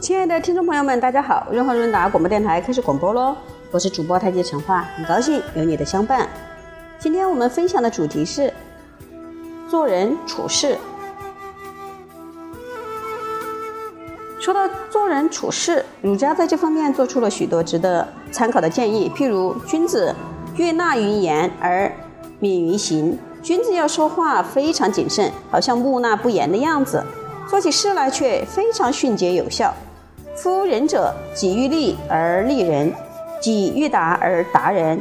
亲爱的听众朋友们，大家好！润和润达广播电台开始广播喽，我是主播太极陈化，很高兴有你的相伴。今天我们分享的主题是做人处事。说到做人处事，儒家在这方面做出了许多值得参考的建议，譬如君子悦纳于言而敏于行，君子要说话非常谨慎，好像木讷不言的样子，做起事来却非常迅捷有效。夫仁者，己欲立而立人，己欲达而达人。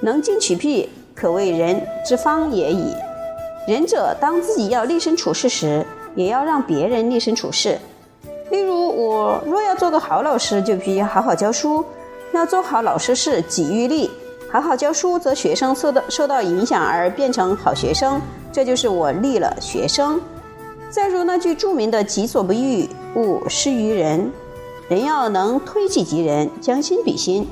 能进取辟，可谓人之方也已。仁者，当自己要立身处世时，也要让别人立身处世。例如，我若要做个好老师，就必须好好教书。要做好老师是己欲立，好好教书，则学生受到受到影响而变成好学生，这就是我立了学生。再如那句著名的“己所不欲，勿施于人”，人要能推己及人，将心比心，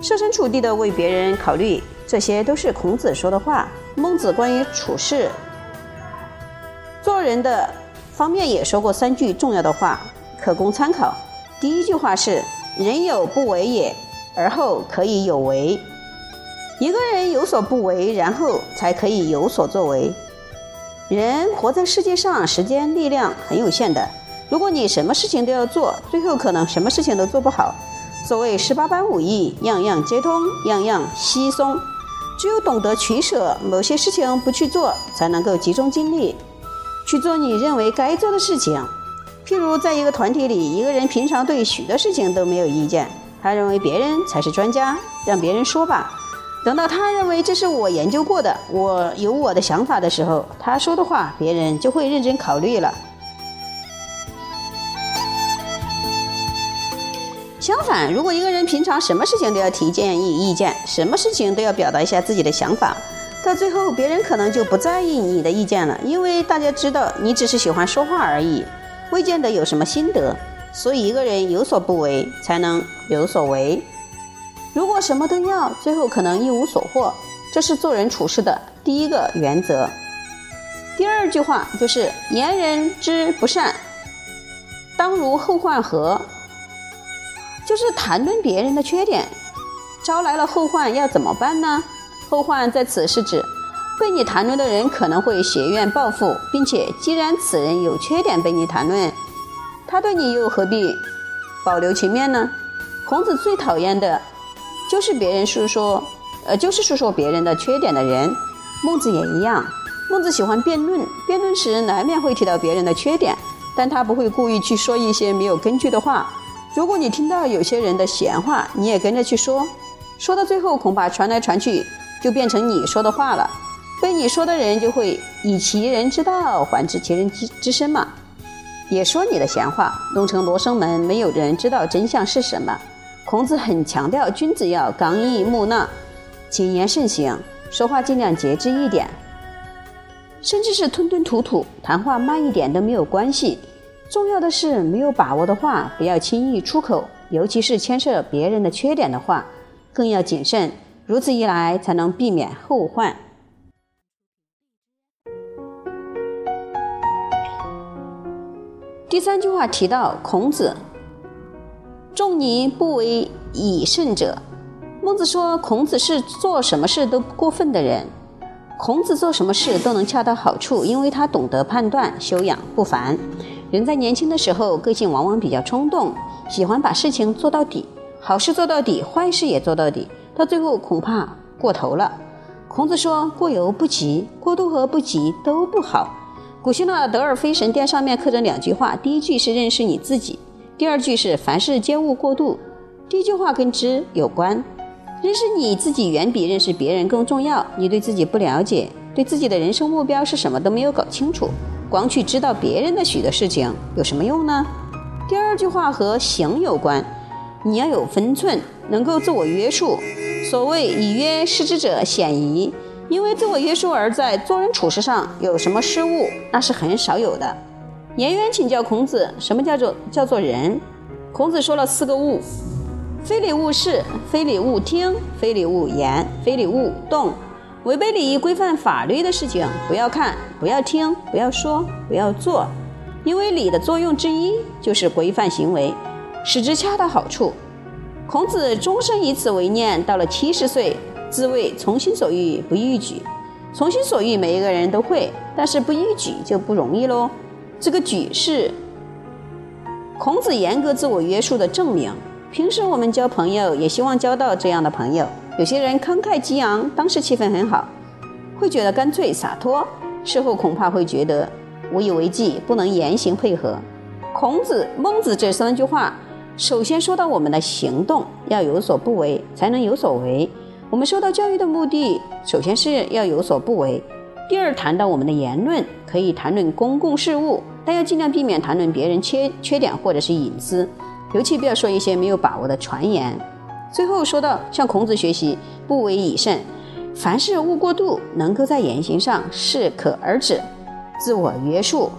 设身处地的为别人考虑，这些都是孔子说的话。孟子关于处事、做人的方面也说过三句重要的话，可供参考。第一句话是“人有不为也，而后可以有为”。一个人有所不为，然后才可以有所作为。人活在世界上，时间力量很有限的。如果你什么事情都要做，最后可能什么事情都做不好。所谓十八般武艺，样样皆通，样样稀松。只有懂得取舍，某些事情不去做，才能够集中精力去做你认为该做的事情。譬如在一个团体里，一个人平常对许多事情都没有意见，他认为别人才是专家，让别人说吧。等到他认为这是我研究过的，我有我的想法的时候，他说的话别人就会认真考虑了。相反，如果一个人平常什么事情都要提建议、意见，什么事情都要表达一下自己的想法，到最后别人可能就不在意你的意见了，因为大家知道你只是喜欢说话而已，未见得有什么心得。所以，一个人有所不为，才能有所为。什么都要，最后可能一无所获。这是做人处事的第一个原则。第二句话就是“言人之不善，当如后患何”，就是谈论别人的缺点，招来了后患要怎么办呢？后患在此是指被你谈论的人可能会挟怨报复，并且既然此人有缺点被你谈论，他对你又何必保留情面呢？孔子最讨厌的。就是别人诉说，呃，就是诉说别人的缺点的人。孟子也一样，孟子喜欢辩论，辩论时难免会提到别人的缺点，但他不会故意去说一些没有根据的话。如果你听到有些人的闲话，你也跟着去说，说到最后恐怕传来传去就变成你说的话了，被你说的人就会以其人之道还治其人之之身嘛，也说你的闲话，弄成罗生门，没有人知道真相是什么。孔子很强调，君子要刚毅木讷，谨言慎行，说话尽量节制一点，甚至是吞吞吐吐，谈话慢一点都没有关系。重要的是，没有把握的话不要轻易出口，尤其是牵涉别人的缺点的话，更要谨慎。如此一来，才能避免后患。第三句话提到孔子。仲尼不为以圣者。孟子说，孔子是做什么事都不过分的人。孔子做什么事都能恰到好处，因为他懂得判断，修养不凡。人在年轻的时候，个性往往比较冲动，喜欢把事情做到底，好事做到底，坏事也做到底，到最后恐怕过头了。孔子说，过犹不及，过度和不及都不好。古希腊德尔菲神殿上面刻着两句话，第一句是认识你自己。第二句是凡事皆勿过度，第一句话跟知有关。认识你自己远比认识别人更重要。你对自己不了解，对自己的人生目标是什么都没有搞清楚，光去知道别人的许多事情有什么用呢？第二句话和行有关，你要有分寸，能够自我约束。所谓以约失之者鲜矣，因为自我约束而在做人处事上有什么失误，那是很少有的。颜渊请教孔子：“什么叫做叫做人？”孔子说了四个物：非礼勿视，非礼勿听，非礼勿言，非礼勿动。违背礼仪规范法律的事情，不要看，不要听，不要说，不要做，因为礼的作用之一就是规范行为，使之恰到好处。孔子终生以此为念，到了七十岁，自谓从心所欲不逾矩。从心所欲，每一个人都会，但是不逾矩就不容易喽。这个举是孔子严格自我约束的证明。平时我们交朋友，也希望交到这样的朋友。有些人慷慨激昂，当时气氛很好，会觉得干脆洒脱；事后恐怕会觉得无以为继，不能言行配合。孔子、孟子这三句话，首先说到我们的行动要有所不为，才能有所为。我们受到教育的目的，首先是要有所不为。第二，谈到我们的言论，可以谈论公共事务，但要尽量避免谈论别人缺缺点或者是隐私。尤其不要说一些没有把握的传言。最后说到向孔子学习，不为以慎，凡事勿过度，能够在言行上适可而止，自我约束，